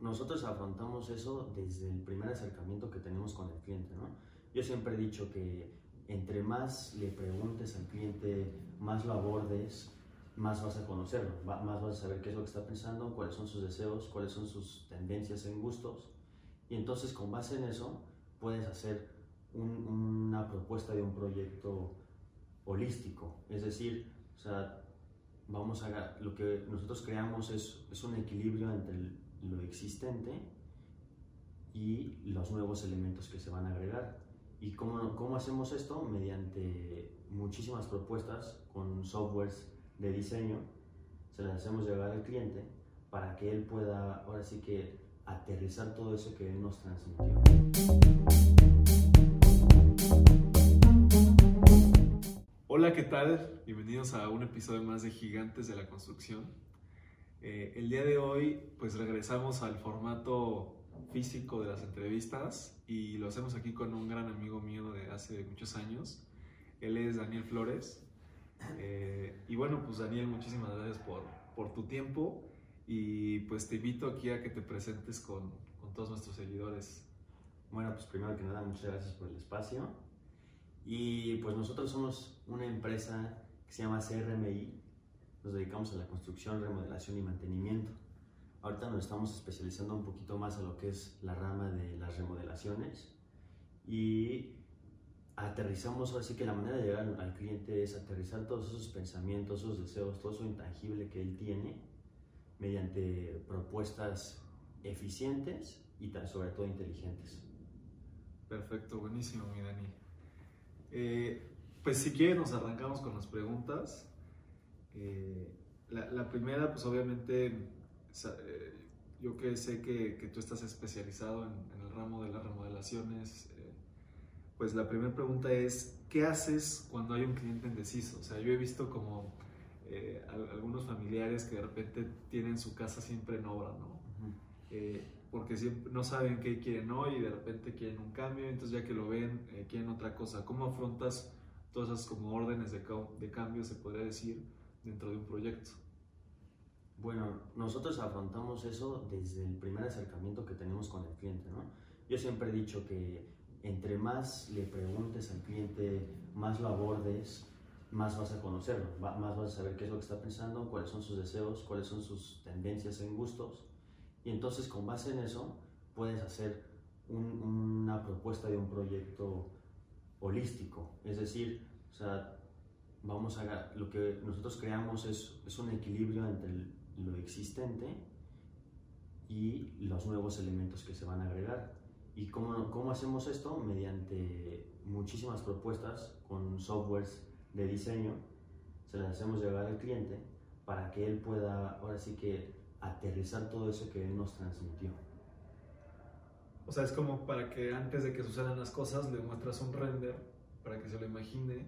nosotros afrontamos eso desde el primer acercamiento que tenemos con el cliente, ¿no? Yo siempre he dicho que entre más le preguntes al cliente, más lo abordes, más vas a conocerlo, más vas a saber qué es lo que está pensando, cuáles son sus deseos, cuáles son sus tendencias en gustos. Y entonces con base en eso puedes hacer una propuesta de un proyecto holístico. Es decir, o sea, vamos a, lo que nosotros creamos es, es un equilibrio entre lo existente y los nuevos elementos que se van a agregar. ¿Y cómo, cómo hacemos esto? Mediante muchísimas propuestas con softwares de diseño, se las hacemos llegar al cliente para que él pueda, ahora sí que, aterrizar todo eso que él nos transmitió. Hola, ¿qué tal? Bienvenidos a un episodio más de Gigantes de la Construcción. Eh, el día de hoy, pues regresamos al formato físico de las entrevistas y lo hacemos aquí con un gran amigo mío de hace muchos años. Él es Daniel Flores. Eh, y bueno, pues Daniel, muchísimas gracias por, por, tu tiempo y pues te invito aquí a que te presentes con, con todos nuestros seguidores. Bueno, pues primero que nada, muchas gracias por el espacio. Y pues nosotros somos una empresa que se llama CRMI. Nos dedicamos a la construcción, remodelación y mantenimiento. Ahorita nos estamos especializando un poquito más a lo que es la rama de las remodelaciones y aterrizamos, así que la manera de llegar al cliente es aterrizar todos esos pensamientos, esos deseos, todo eso intangible que él tiene mediante propuestas eficientes y sobre todo inteligentes. Perfecto, buenísimo, mi Dani. Eh, pues si quieres nos arrancamos con las preguntas. Eh, la, la, primera, pues obviamente eh, yo que sé que, que tú estás especializado en, el ramo de las remodelaciones, eh, pues la primera pregunta es, ¿qué haces cuando hay un cliente indeciso? O sea, yo he visto como eh, algunos familiares que de repente tienen su casa siempre en obra, ¿no? porque siempre, no saben qué quieren hoy y de repente quieren un cambio, entonces ya que lo ven, quieren otra cosa. ¿Cómo afrontas todas esas como órdenes de, de cambio, se podría decir, dentro de un proyecto? Bueno, nosotros afrontamos eso desde el primer acercamiento que tenemos con el cliente, ¿no? Yo siempre he dicho que entre más le preguntes al cliente, más lo abordes, más vas a conocerlo, más vas a saber qué es lo que está pensando, cuáles son sus deseos, cuáles son sus tendencias en gustos. Y entonces con base en eso puedes hacer una propuesta de un proyecto holístico. Es decir, o sea, vamos a, lo que nosotros creamos es, es un equilibrio entre lo existente y los nuevos elementos que se van a agregar. ¿Y cómo, cómo hacemos esto? Mediante muchísimas propuestas con softwares de diseño, se las hacemos llegar al cliente para que él pueda, ahora sí que, aterrizar todo eso que él nos transmitió. O sea, es como para que antes de que sucedan las cosas le muestras un render para que se lo imagine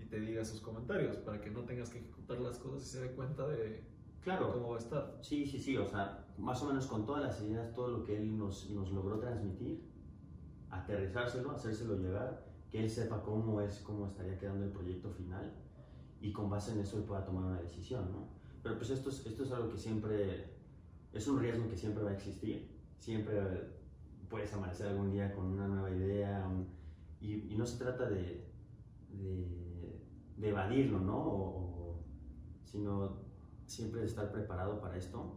y te diga sus comentarios, para que no tengas que ejecutar las cosas y se dé cuenta de Claro. ¿Cómo va a estar? Sí, sí, sí, o sea, más o menos con todas las ideas, todo lo que él nos, nos logró transmitir, aterrizárselo, hacérselo llegar, que él sepa cómo es, cómo estaría quedando el proyecto final y con base en eso él pueda tomar una decisión, ¿no? Pero pues esto es, esto es algo que siempre, es un riesgo que siempre va a existir, siempre puedes amanecer algún día con una nueva idea y, y, no se trata de, de, de evadirlo, ¿no? O, sino siempre estar preparado para esto,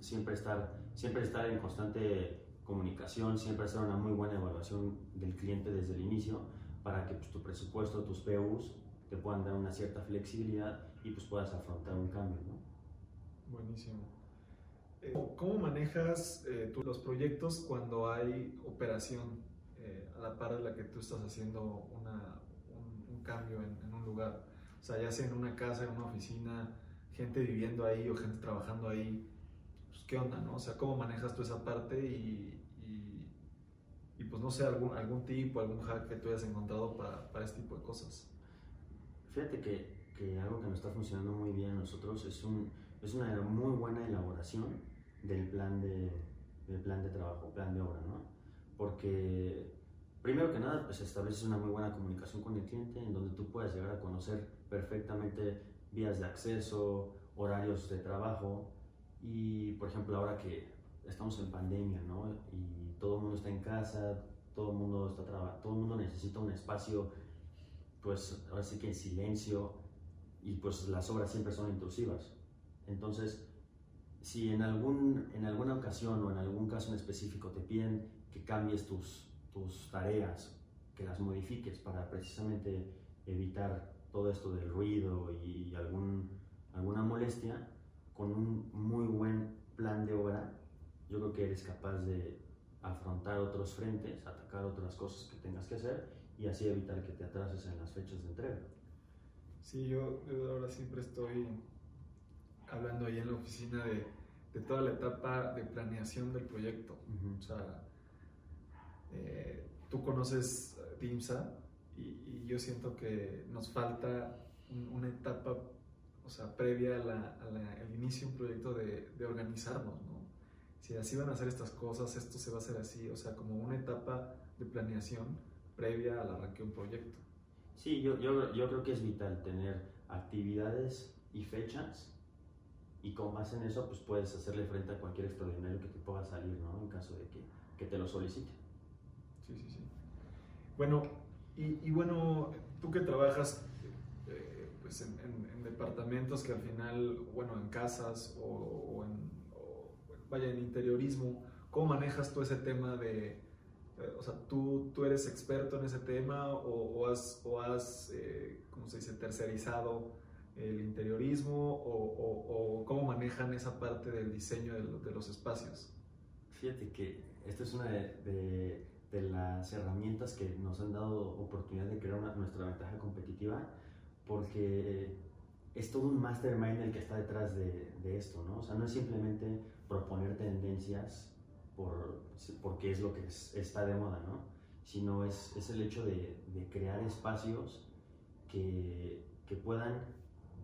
siempre estar, siempre estar en constante comunicación, siempre hacer una muy buena evaluación del cliente desde el inicio para que pues, tu presupuesto, tus PUs te puedan dar una cierta flexibilidad y pues puedas afrontar un cambio. ¿no? Buenísimo. Eh, ¿Cómo manejas eh, tú los proyectos cuando hay operación eh, a la par de la que tú estás haciendo una, cambio en, en, un lugar? O sea, ya sea en una casa, en una oficina, gente viviendo ahí o gente trabajando ahí, pues qué onda, ¿no? O sea, ¿cómo manejas tú esa parte y, y, pues no sé, algún, algún tip o algún hack que tú hayas encontrado para, para este tipo de cosas? Fíjate que, que, algo que nos está funcionando muy bien a nosotros es, un, es una muy buena elaboración del plan de, del plan de trabajo, plan de obra, ¿no? Porque primero que nada, pues estableces una muy buena comunicación con el cliente en donde tú puedas llegar a conocer perfectamente vías de acceso, horarios de trabajo y, por ejemplo, ahora que estamos en pandemia, ¿no? Y todo el mundo está en casa, todo el mundo está trabajando, todo el mundo necesita un espacio, pues ahora sí que en silencio, y pues las obras siempre son intrusivas. Entonces, si en, algún, en alguna ocasión o en algún caso en específico te piden que cambies tus, tus tareas, que las modifiques para precisamente evitar todo esto del ruido y algún, alguna molestia, con un muy buen plan de obra, yo creo que eres capaz de afrontar otros frentes, atacar otras cosas que tengas que hacer y así evitar que te atrases en las fechas de entrega. Sí, yo, ahora siempre estoy hablando ahí en la oficina de, de toda la etapa de planeación del proyecto. O sea, eh, tú conoces DIMSA y, y, yo siento que nos falta una etapa, o sea, previa al inicio de un proyecto de, de organizarnos, ¿no? Si así van a hacer estas cosas, esto se va a hacer así, o sea, como una etapa de planeación previa al arranque de un proyecto. Sí, yo, yo, yo creo que es vital tener actividades y fechas y con base en eso pues puedes hacerle frente a cualquier extraordinario que te pueda salir, ¿no? En caso de que, que te lo solicite. Sí, sí, sí. Bueno, y, y bueno, tú que trabajas eh, pues en, en, departamentos que al final, bueno, en casas o, o en, o, vaya, en interiorismo, ¿cómo manejas tú ese tema de eh, o sea, ¿tú, tú eres experto en ese tema o, o has, o has eh, ¿cómo se dice?, tercerizado el interiorismo o, o, cómo manejan esa parte del diseño de, de, los espacios. Fíjate que esta es una de, de, las herramientas que nos han dado oportunidad de crear una, nuestra ventaja competitiva porque es todo un mastermind el que está detrás de, de esto, ¿no? O sea, no es simplemente proponer tendencias por, porque es lo que es, está de moda, ¿no? Sino es, es el hecho de, de crear espacios que, que, puedan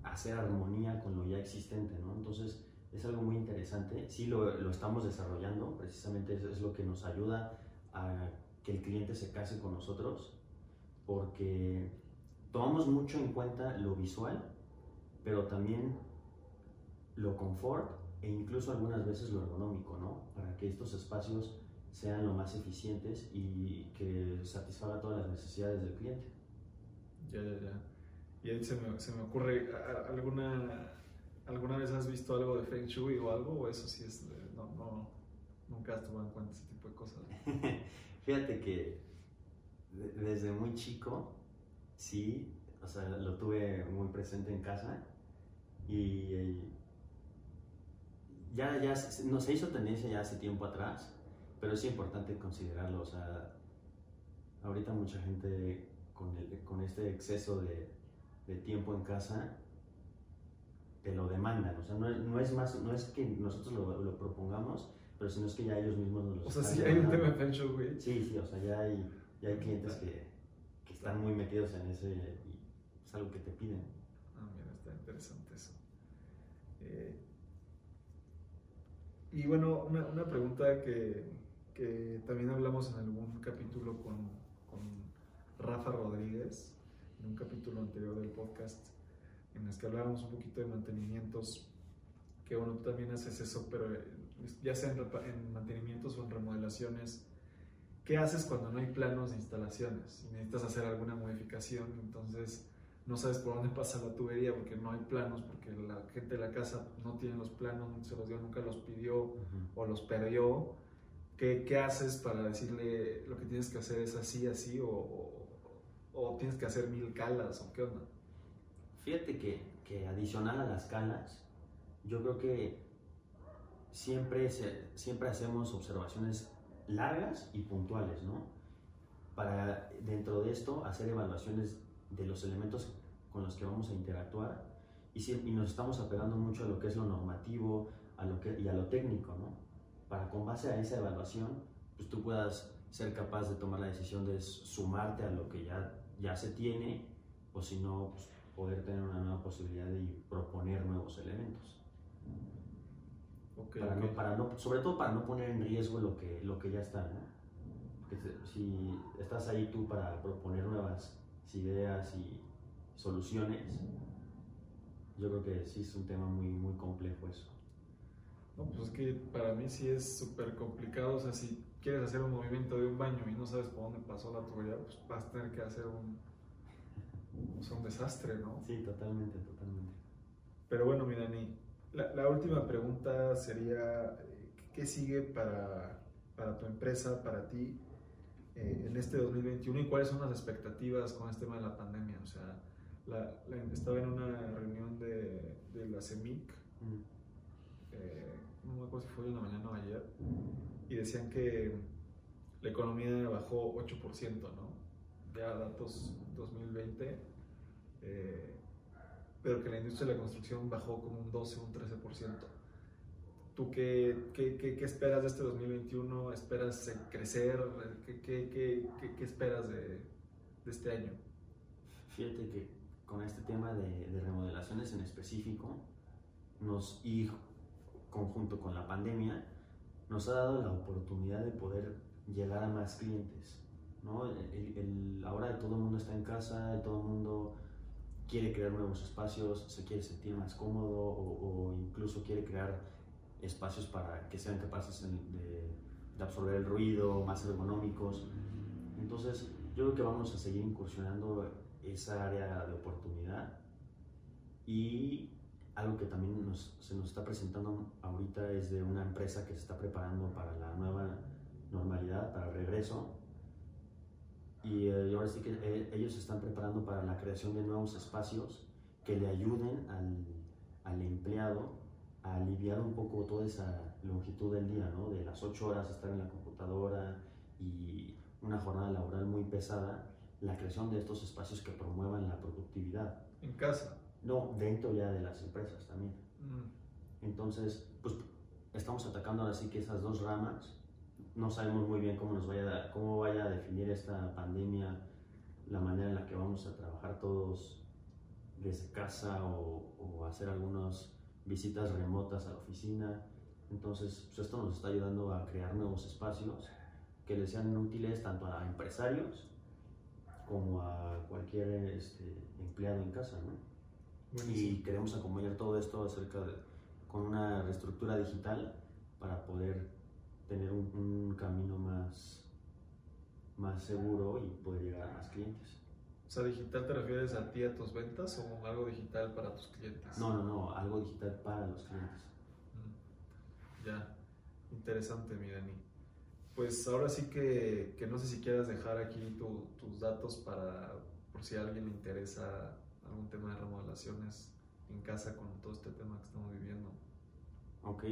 hacer armonía con lo ya existente, ¿no? Entonces es algo muy interesante, sí lo, lo estamos desarrollando, precisamente eso es lo que nos ayuda a que el cliente se case con nosotros, porque tomamos mucho en cuenta lo visual, pero también lo confort e incluso algunas veces lo ergonómico, ¿no? Para que estos espacios sean lo más eficientes y que satisfaga todas las necesidades del cliente. Ya, ya, ya. Y ahí se me, se me ocurre, ¿alguna, ¿alguna vez has visto algo de Feng Shui o algo? ¿O eso sí es, no, no, nunca has tomado en cuenta ese tipo de cosas? Fíjate que desde muy chico, sí, o sea, lo tuve muy presente en casa y ya, ya no se hizo tendencia ya hace tiempo atrás, pero es importante considerarlo. O sea, ahorita mucha gente con, el, con este exceso de, de, tiempo en casa te lo demandan. O sea, no, no, es más, no es que nosotros lo, lo, propongamos, pero sino es que ya ellos mismos nos lo O sea, sí hay un tema de Shui. Sí, sí, o sea, ya hay, ya hay clientes que, que están muy metidos en ese y es algo que te piden. Ah, mira, está interesante eso. Eh, y bueno, una, una pregunta que, que, también hablamos en algún capítulo con, con, Rafa Rodríguez, en un capítulo anterior del podcast, en el que hablábamos un poquito de mantenimientos, que bueno, tú también haces eso, pero ya sea en, en mantenimientos o en remodelaciones, ¿qué haces cuando no hay planos de instalaciones? Si necesitas hacer alguna modificación, entonces no sabes por dónde pasa la tubería porque no hay planos, porque la gente de la casa no tiene los planos, no se los dio, nunca los pidió uh -huh. o los perdió. ¿Qué, ¿Qué, haces para decirle lo que tienes que hacer es así, así o, o, o tienes que hacer mil calas o qué onda? Fíjate que, que adicional a las calas, yo creo que siempre, siempre hacemos observaciones largas y puntuales, ¿no? Para dentro de esto hacer evaluaciones de los elementos con los que vamos a interactuar y, si, y, nos estamos apegando mucho a lo que es lo normativo a lo que, y a lo técnico, ¿no? Para con base a esa evaluación, pues tú puedas ser capaz de tomar la decisión de sumarte a lo que ya, ya se tiene o si no, pues, poder tener una nueva posibilidad de proponer nuevos elementos. Okay, para okay. No, para no, sobre todo para no poner en riesgo lo que, lo que ya está, ¿no? Porque si estás ahí tú para proponer nuevas ideas y soluciones, yo creo que sí es un tema muy, muy complejo eso. No, pues es que para mí sí es súper complicado. O sea, si quieres hacer un movimiento de un baño y no sabes por dónde pasó la tubería, pues vas a tener que hacer un, sea, un desastre, ¿no? Sí, totalmente, totalmente. Pero bueno, mi Dani, la, la última pregunta sería, eh, ¿qué sigue para, para tu empresa, para ti, eh, en este 2021 y cuáles son las expectativas con este tema de la pandemia? O sea, la, la- estaba en una reunión de, de la CEMIC, Mm. eh, no me acuerdo si fue en la mañana o ayer, y decían que la economía bajó 8%, ¿no? Ya datos 2020, eh, pero que la industria de la construcción bajó como un 12, un 13%. ¿Tú qué, qué, qué, qué esperas de este 2021? ¿Esperas eh, crecer? ¿Qué, qué, esperas de, de este año? Fíjate que con este tema de, de remodelaciones en específico, nos, y conjunto con la pandemia, nos ha dado la oportunidad de poder llegar a más clientes. ¿no? El- el- ahora todo el mundo está en casa, todo el mundo quiere crear nuevos espacios, se quiere sentir más cómodo o, o incluso quiere crear espacios para que sean capaces de, de absorber el ruido, más ergonómicos. Entonces, yo creo que vamos a seguir incursionando esa área de oportunidad y algo que también nos- se nos está presentando ahorita es de una empresa que se está preparando para la nueva normalidad, para el regreso. Y eh, ahora sí que eh, ellos se están preparando para la creación de nuevos espacios que le ayuden al, al empleado a aliviar un poco toda esa longitud del día, ¿no? De las ocho horas estar en la computadora y una jornada laboral muy pesada, la creación de estos espacios que promuevan la productividad. En casa. No, dentro ya de las empresas también. Mm, Entonces, pues estamos atacando ahora sí que esas dos ramas. No sabemos muy bien cómo nos vaya, a- cómo vaya a definir esta pandemia, la manera en la que vamos a trabajar todos desde casa o, o hacer algunas visitas remotas a la oficina. Entonces, pues esto nos está ayudando a crear nuevos espacios que les sean útiles tanto a empresarios como a cualquier este, empleado en casa, ¿no? y queremos acompañar todo esto acerca de, con una reestructura digital para poder tener un, un camino más, más seguro y poder llegar a más clientes. O sea, digital te refieres a ti, a tus ventas o algo digital para tus clientes? No, no, no, algo digital para los clientes. Mm, Ya, interesante, mi Dani. Pues ahora sí que, que no sé si quieras dejar aquí tu- tus datos para, por si a alguien le interesa algún tema de remodelaciones en casa con todo este tema que estamos viviendo. Ok.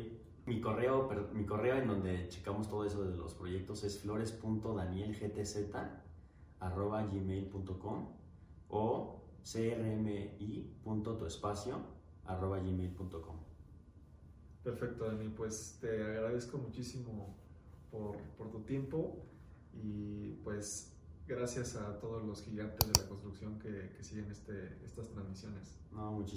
Mi correo, mi correo en donde checamos todo eso de los proyectos es flores.danielgtz.gmail.com o crmi.tuespacio.gmail.com Perfecto, Dani. Pues te agradezco muchísimo por, por tu tiempo y pues gracias a todos los gigantes de la construcción que, que siguen este, estas transmisiones. No, muchísimas